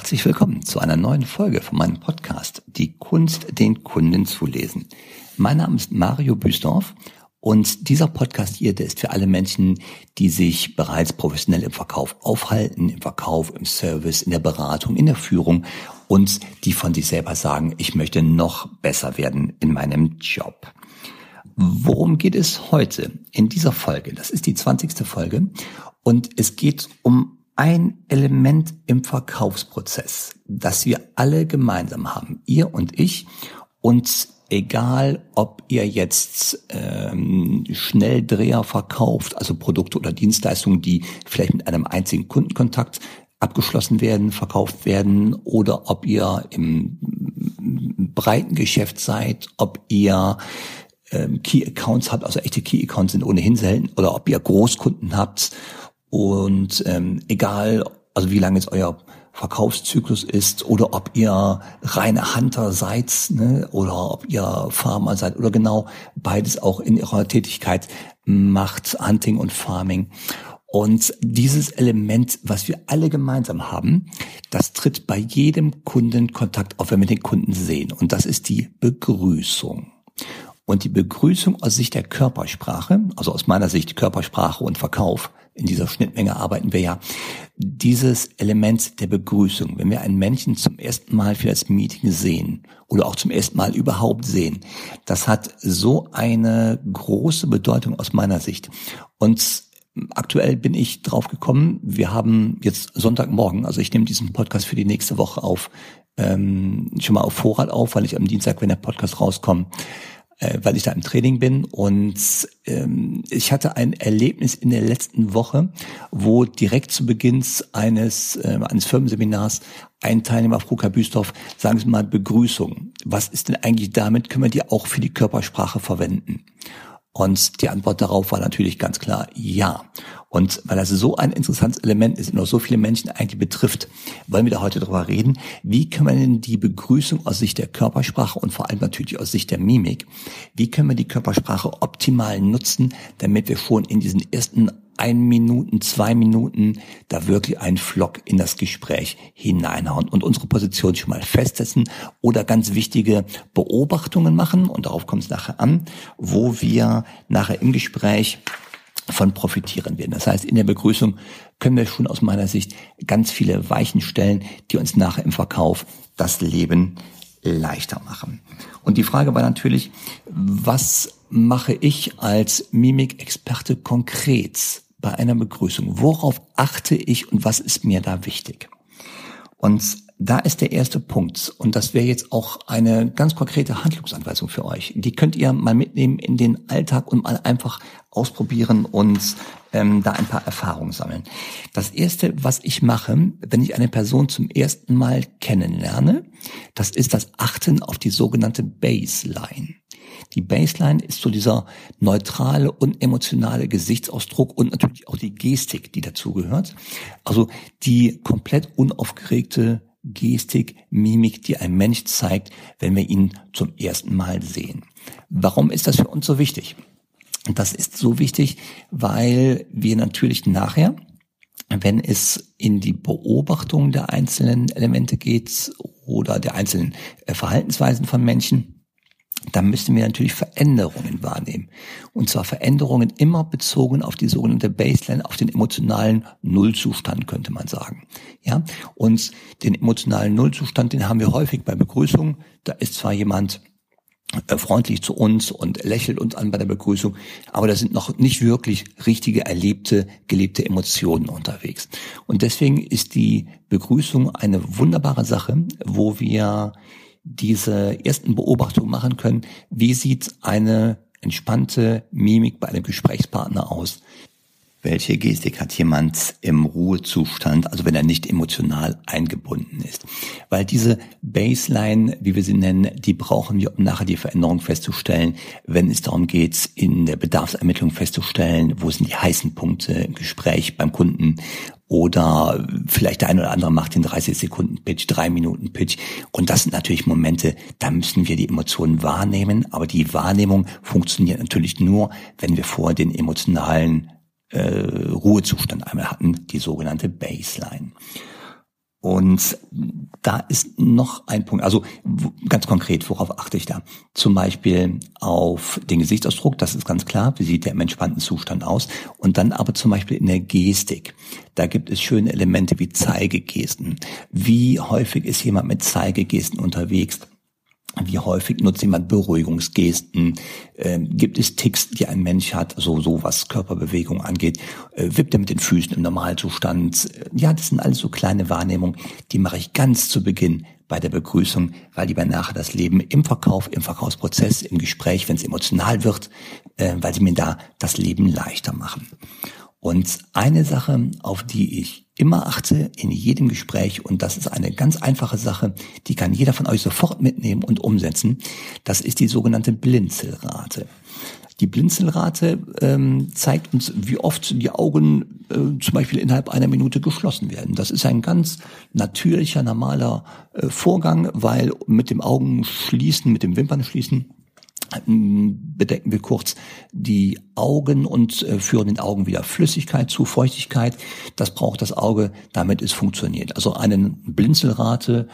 Herzlich willkommen zu einer neuen Folge von meinem Podcast Die Kunst, den Kunden zu lesen. Mein Name ist Mario Büsdorf und dieser Podcast hier, der ist für alle Menschen, die sich bereits professionell im Verkauf aufhalten, im Verkauf, im Service, in der Beratung, in der Führung und die von sich selber sagen, ich möchte noch besser werden in meinem Job. Worum geht es heute in dieser Folge? Das ist die 20. Folge und es geht um ein Element im Verkaufsprozess, das wir alle gemeinsam haben, ihr und ich, und egal ob ihr jetzt ähm, Schnelldreher verkauft, also Produkte oder Dienstleistungen, die vielleicht mit einem einzigen Kundenkontakt abgeschlossen werden, verkauft werden, oder ob ihr im breiten Geschäft seid, ob ihr ähm, Key Accounts habt, also echte Key Accounts sind ohnehin selten, oder ob ihr Großkunden habt und ähm, egal, also wie lange jetzt euer Verkaufszyklus ist oder ob ihr reine Hunter seid ne, oder ob ihr Farmer seid oder genau beides auch in ihrer Tätigkeit macht, Hunting und Farming. Und dieses Element, was wir alle gemeinsam haben, das tritt bei jedem Kundenkontakt auf, wenn wir den Kunden sehen. Und das ist die Begrüßung. Und die Begrüßung aus Sicht der Körpersprache, also aus meiner Sicht Körpersprache und Verkauf, in dieser Schnittmenge arbeiten wir ja, dieses Element der Begrüßung, wenn wir einen Menschen zum ersten Mal für das Meeting sehen oder auch zum ersten Mal überhaupt sehen, das hat so eine große Bedeutung aus meiner Sicht. Und aktuell bin ich drauf gekommen, wir haben jetzt Sonntagmorgen, also ich nehme diesen Podcast für die nächste Woche auf, ähm, schon mal auf Vorrat auf, weil ich am Dienstag, wenn der Podcast rauskommt, äh, weil ich da im Training bin. Und ähm, ich hatte ein Erlebnis in der letzten Woche, wo direkt zu Beginn eines, äh, eines Firmenseminars ein Teilnehmer, Fruka Büstorf, sagen Sie mal Begrüßung. Was ist denn eigentlich damit? Können wir die auch für die Körpersprache verwenden? Und die Antwort darauf war natürlich ganz klar ja. Und weil das so ein interessantes Element ist und auch so viele Menschen eigentlich betrifft, wollen wir da heute darüber reden, wie können wir denn die Begrüßung aus Sicht der Körpersprache und vor allem natürlich aus Sicht der Mimik, wie können wir die Körpersprache optimal nutzen, damit wir schon in diesen ersten ein Minuten, zwei Minuten da wirklich einen Flock in das Gespräch hineinhauen und unsere Position schon mal festsetzen oder ganz wichtige Beobachtungen machen und darauf kommt es nachher an, wo wir nachher im Gespräch von profitieren werden. Das heißt, in der Begrüßung können wir schon aus meiner Sicht ganz viele Weichen stellen, die uns nachher im Verkauf das Leben leichter machen. Und die Frage war natürlich, was mache ich als Mimikexperte konkret bei einer Begrüßung? Worauf achte ich und was ist mir da wichtig? Und da ist der erste Punkt. Und das wäre jetzt auch eine ganz konkrete Handlungsanweisung für euch. Die könnt ihr mal mitnehmen in den Alltag und mal einfach ausprobieren und ähm, da ein paar Erfahrungen sammeln. Das erste, was ich mache, wenn ich eine Person zum ersten Mal kennenlerne, das ist das Achten auf die sogenannte Baseline. Die Baseline ist so dieser neutrale und emotionale Gesichtsausdruck und natürlich auch die Gestik, die dazugehört. Also die komplett unaufgeregte Gestik, Mimik, die ein Mensch zeigt, wenn wir ihn zum ersten Mal sehen. Warum ist das für uns so wichtig? Das ist so wichtig, weil wir natürlich nachher, wenn es in die Beobachtung der einzelnen Elemente geht oder der einzelnen Verhaltensweisen von Menschen, dann müssen wir natürlich Veränderungen wahrnehmen. Und zwar Veränderungen immer bezogen auf die sogenannte Baseline, auf den emotionalen Nullzustand, könnte man sagen. Ja, und den emotionalen Nullzustand, den haben wir häufig bei Begrüßungen. Da ist zwar jemand äh, freundlich zu uns und lächelt uns an bei der Begrüßung, aber da sind noch nicht wirklich richtige erlebte, gelebte Emotionen unterwegs. Und deswegen ist die Begrüßung eine wunderbare Sache, wo wir diese ersten Beobachtungen machen können, wie sieht eine entspannte Mimik bei einem Gesprächspartner aus? Welche Gestik hat jemand im Ruhezustand, also wenn er nicht emotional eingebunden ist? Weil diese Baseline, wie wir sie nennen, die brauchen wir, um nachher die Veränderung festzustellen, wenn es darum geht, in der Bedarfsermittlung festzustellen, wo sind die heißen Punkte im Gespräch beim Kunden oder vielleicht der eine oder andere macht den 30 Sekunden Pitch, drei Minuten Pitch. Und das sind natürlich Momente, da müssen wir die Emotionen wahrnehmen. Aber die Wahrnehmung funktioniert natürlich nur, wenn wir vor den emotionalen äh, Ruhezustand einmal hatten, die sogenannte Baseline. Und da ist noch ein Punkt, also ganz konkret, worauf achte ich da? Zum Beispiel auf den Gesichtsausdruck, das ist ganz klar, wie sieht der im entspannten Zustand aus? Und dann aber zum Beispiel in der Gestik. Da gibt es schöne Elemente wie Zeigegesten. Wie häufig ist jemand mit Zeigegesten unterwegs? Wie häufig nutzt jemand Beruhigungsgesten? Äh, gibt es Ticks, die ein Mensch hat, also so was Körperbewegung angeht? Äh, wippt er mit den Füßen im Normalzustand? Äh, ja, das sind alles so kleine Wahrnehmungen, die mache ich ganz zu Beginn bei der Begrüßung, weil die mir nachher das Leben im Verkauf, im Verkaufsprozess, im Gespräch, wenn es emotional wird, äh, weil sie mir da das Leben leichter machen. Und eine Sache, auf die ich immer achte in jedem Gespräch, und das ist eine ganz einfache Sache, die kann jeder von euch sofort mitnehmen und umsetzen, das ist die sogenannte Blinzelrate. Die Blinzelrate ähm, zeigt uns, wie oft die Augen äh, zum Beispiel innerhalb einer Minute geschlossen werden. Das ist ein ganz natürlicher, normaler äh, Vorgang, weil mit dem Augen schließen, mit dem Wimpern schließen, bedecken wir kurz die Augen und äh, führen den Augen wieder Flüssigkeit zu, Feuchtigkeit. Das braucht das Auge, damit es funktioniert. Also eine Blinzelrate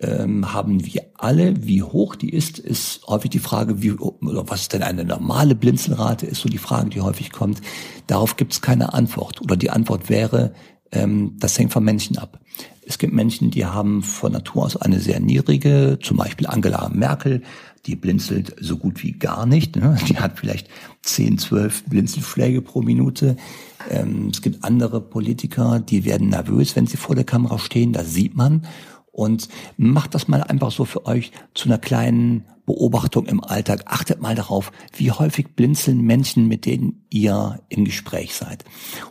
ähm, haben wir alle. Wie hoch die ist, ist häufig die Frage, wie, oder was denn eine normale Blinzelrate, ist so die Frage, die häufig kommt. Darauf gibt es keine Antwort. Oder die Antwort wäre, ähm, das hängt vom Menschen ab. Es gibt Menschen, die haben von Natur aus eine sehr niedrige, zum Beispiel Angela Merkel, die blinzelt so gut wie gar nicht. Ne? Die hat vielleicht 10, 12 Blinzelschläge pro Minute. Ähm, es gibt andere Politiker, die werden nervös, wenn sie vor der Kamera stehen. Das sieht man. Und macht das mal einfach so für euch zu einer kleinen Beobachtung im Alltag. Achtet mal darauf, wie häufig blinzeln Menschen, mit denen ihr im Gespräch seid.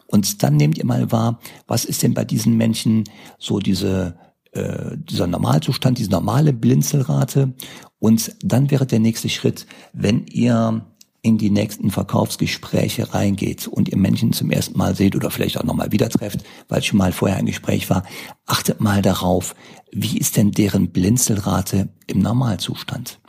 Und dann nehmt ihr mal wahr, was ist denn bei diesen Menschen so diese äh, dieser Normalzustand, diese normale Blinzelrate. Und dann wäre der nächste Schritt, wenn ihr in die nächsten Verkaufsgespräche reingeht und ihr Menschen zum ersten Mal seht oder vielleicht auch nochmal wieder trefft, weil schon mal vorher ein Gespräch war, achtet mal darauf, wie ist denn deren Blinzelrate im Normalzustand?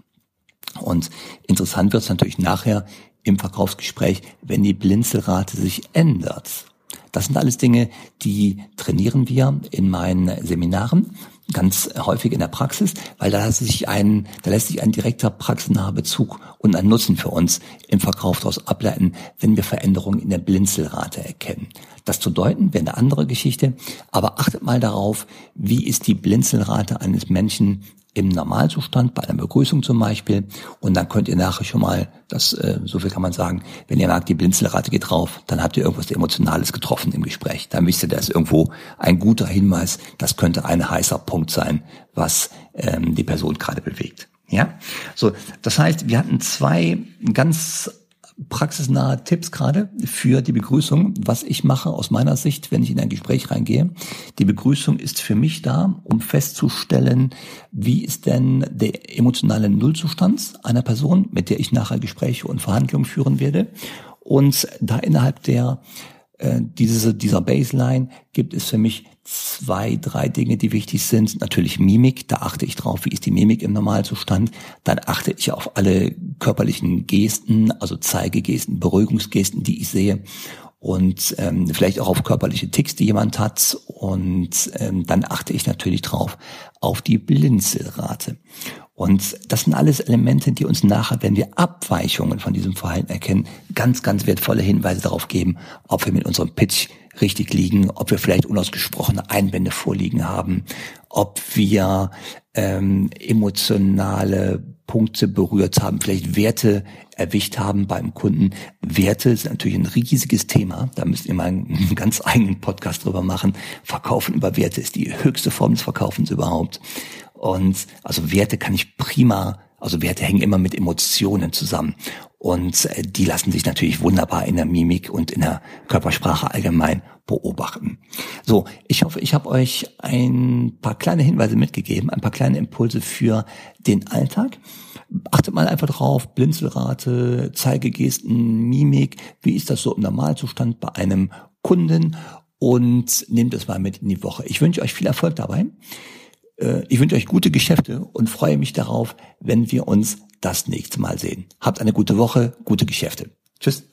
Und interessant wird es natürlich nachher im Verkaufsgespräch, wenn die Blinzelrate sich ändert. Das sind alles Dinge, die trainieren wir in meinen Seminaren ganz häufig in der Praxis, weil da lässt sich ein, da lässt sich ein direkter praxisnaher Bezug und ein Nutzen für uns im Verkauf daraus ableiten, wenn wir Veränderungen in der Blinzelrate erkennen. Das zu deuten wäre eine andere Geschichte, aber achtet mal darauf, wie ist die Blinzelrate eines Menschen im Normalzustand, bei einer Begrüßung zum Beispiel. Und dann könnt ihr nachher schon mal, das, äh, so viel kann man sagen, wenn ihr merkt, die Blinzelrate geht drauf, dann habt ihr irgendwas Emotionales getroffen im Gespräch. Dann wisst ihr, da ist irgendwo ein guter Hinweis, das könnte ein heißer Punkt sein, was ähm, die Person gerade bewegt. Ja, so, das heißt, wir hatten zwei ganz praxisnahe Tipps gerade für die Begrüßung, was ich mache aus meiner Sicht, wenn ich in ein Gespräch reingehe. Die Begrüßung ist für mich da, um festzustellen, wie ist denn der emotionale Nullzustand einer Person, mit der ich nachher Gespräche und Verhandlungen führen werde. Und da innerhalb der äh, diese, dieser Baseline gibt es für mich zwei, drei Dinge, die wichtig sind. Natürlich Mimik, da achte ich drauf, wie ist die Mimik im Normalzustand. Dann achte ich auf alle körperlichen Gesten, also Zeigegesten, Beruhigungsgesten, die ich sehe. Und ähm, vielleicht auch auf körperliche Ticks, die jemand hat. Und ähm, dann achte ich natürlich drauf auf die Blinzelrate. Und das sind alles Elemente, die uns nachher, wenn wir Abweichungen von diesem Verhalten erkennen, ganz, ganz wertvolle Hinweise darauf geben, ob wir mit unserem Pitch richtig liegen, ob wir vielleicht unausgesprochene Einwände vorliegen haben, ob wir ähm, emotionale Punkte berührt haben, vielleicht Werte erwischt haben beim Kunden. Werte sind natürlich ein riesiges Thema. Da müsst ihr mal einen ganz eigenen Podcast drüber machen. Verkaufen über Werte ist die höchste Form des Verkaufens überhaupt. Und also Werte kann ich prima, also Werte hängen immer mit Emotionen zusammen. Und äh, die lassen sich natürlich wunderbar in der Mimik und in der Körpersprache allgemein beobachten. So, ich hoffe, ich habe euch ein paar kleine Hinweise mitgegeben, ein paar kleine Impulse für den Alltag. Achtet mal einfach drauf, Blinzelrate, Zeigegesten, Mimik, wie ist das so im Normalzustand bei einem Kunden und nehmt es mal mit in die Woche. Ich wünsche euch viel Erfolg dabei. Äh, ich wünsche euch gute Geschäfte und freue mich darauf, wenn wir uns das nächste Mal sehen. Habt eine gute Woche, gute Geschäfte. Tschüss.